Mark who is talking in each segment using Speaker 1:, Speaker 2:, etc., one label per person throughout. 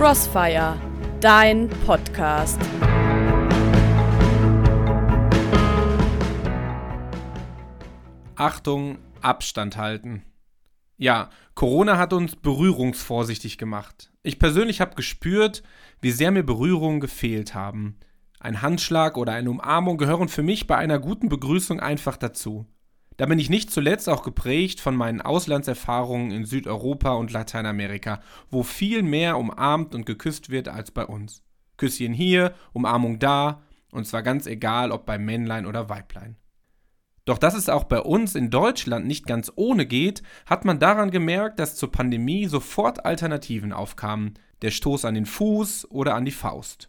Speaker 1: Crossfire, dein Podcast.
Speaker 2: Achtung, Abstand halten. Ja, Corona hat uns berührungsvorsichtig gemacht. Ich persönlich habe gespürt, wie sehr mir Berührungen gefehlt haben. Ein Handschlag oder eine Umarmung gehören für mich bei einer guten Begrüßung einfach dazu. Da bin ich nicht zuletzt auch geprägt von meinen Auslandserfahrungen in Südeuropa und Lateinamerika, wo viel mehr umarmt und geküsst wird als bei uns. Küsschen hier, Umarmung da, und zwar ganz egal, ob bei Männlein oder Weiblein. Doch dass es auch bei uns in Deutschland nicht ganz ohne geht, hat man daran gemerkt, dass zur Pandemie sofort Alternativen aufkamen, der Stoß an den Fuß oder an die Faust.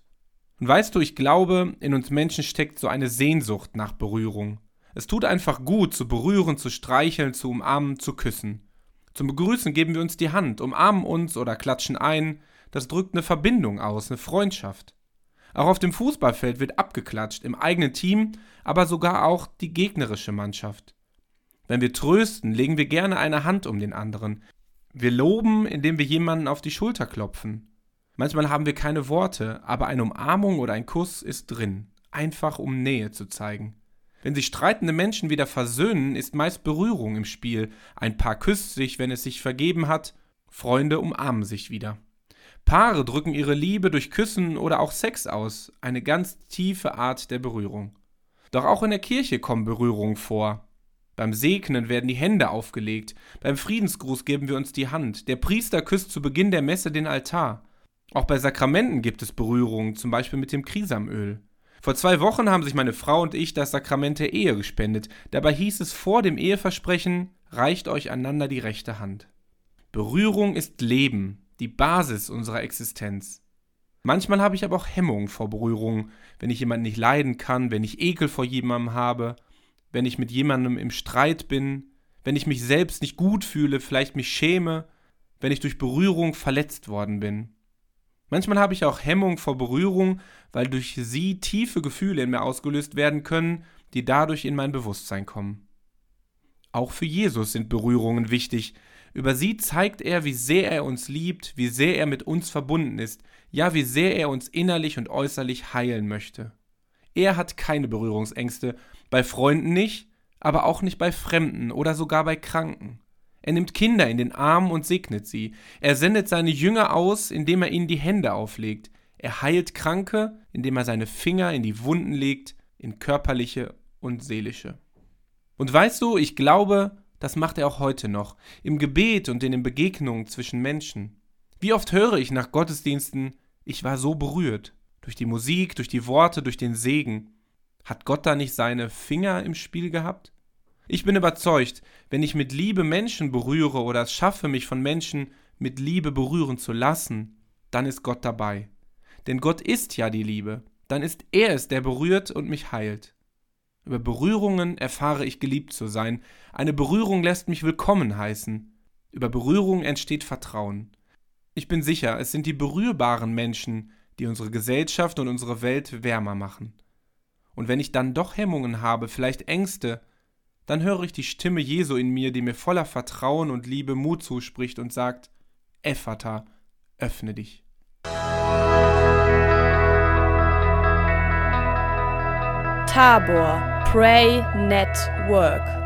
Speaker 2: Und weißt du, ich glaube, in uns Menschen steckt so eine Sehnsucht nach Berührung. Es tut einfach gut, zu berühren, zu streicheln, zu umarmen, zu küssen. Zum Begrüßen geben wir uns die Hand, umarmen uns oder klatschen ein. Das drückt eine Verbindung aus, eine Freundschaft. Auch auf dem Fußballfeld wird abgeklatscht, im eigenen Team, aber sogar auch die gegnerische Mannschaft. Wenn wir trösten, legen wir gerne eine Hand um den anderen. Wir loben, indem wir jemanden auf die Schulter klopfen. Manchmal haben wir keine Worte, aber eine Umarmung oder ein Kuss ist drin, einfach um Nähe zu zeigen. Wenn sich streitende Menschen wieder versöhnen, ist meist Berührung im Spiel. Ein Paar küsst sich, wenn es sich vergeben hat. Freunde umarmen sich wieder. Paare drücken ihre Liebe durch Küssen oder auch Sex aus, eine ganz tiefe Art der Berührung. Doch auch in der Kirche kommen Berührungen vor. Beim Segnen werden die Hände aufgelegt, beim Friedensgruß geben wir uns die Hand, der Priester küsst zu Beginn der Messe den Altar. Auch bei Sakramenten gibt es Berührungen, zum Beispiel mit dem Krisamöl. Vor zwei Wochen haben sich meine Frau und ich das Sakrament der Ehe gespendet. Dabei hieß es vor dem Eheversprechen, reicht euch einander die rechte Hand. Berührung ist Leben, die Basis unserer Existenz. Manchmal habe ich aber auch Hemmungen vor Berührung, wenn ich jemanden nicht leiden kann, wenn ich Ekel vor jemandem habe, wenn ich mit jemandem im Streit bin, wenn ich mich selbst nicht gut fühle, vielleicht mich schäme, wenn ich durch Berührung verletzt worden bin. Manchmal habe ich auch Hemmung vor Berührung, weil durch sie tiefe Gefühle in mir ausgelöst werden können, die dadurch in mein Bewusstsein kommen. Auch für Jesus sind Berührungen wichtig. Über sie zeigt er, wie sehr er uns liebt, wie sehr er mit uns verbunden ist, ja, wie sehr er uns innerlich und äußerlich heilen möchte. Er hat keine Berührungsängste, bei Freunden nicht, aber auch nicht bei Fremden oder sogar bei Kranken. Er nimmt Kinder in den Arm und segnet sie. Er sendet seine Jünger aus, indem er ihnen die Hände auflegt. Er heilt Kranke, indem er seine Finger in die Wunden legt, in körperliche und seelische. Und weißt du, ich glaube, das macht er auch heute noch, im Gebet und in den Begegnungen zwischen Menschen. Wie oft höre ich nach Gottesdiensten, ich war so berührt, durch die Musik, durch die Worte, durch den Segen. Hat Gott da nicht seine Finger im Spiel gehabt? Ich bin überzeugt, wenn ich mit Liebe Menschen berühre oder es schaffe, mich von Menschen mit Liebe berühren zu lassen, dann ist Gott dabei. Denn Gott ist ja die Liebe. Dann ist er es, der berührt und mich heilt. Über Berührungen erfahre ich geliebt zu sein. Eine Berührung lässt mich willkommen heißen. Über Berührung entsteht Vertrauen. Ich bin sicher, es sind die berührbaren Menschen, die unsere Gesellschaft und unsere Welt wärmer machen. Und wenn ich dann doch Hemmungen habe, vielleicht Ängste, dann höre ich die Stimme Jesu in mir, die mir voller Vertrauen und Liebe Mut zuspricht und sagt, Ephata, öffne dich.
Speaker 1: Tabor Pray Network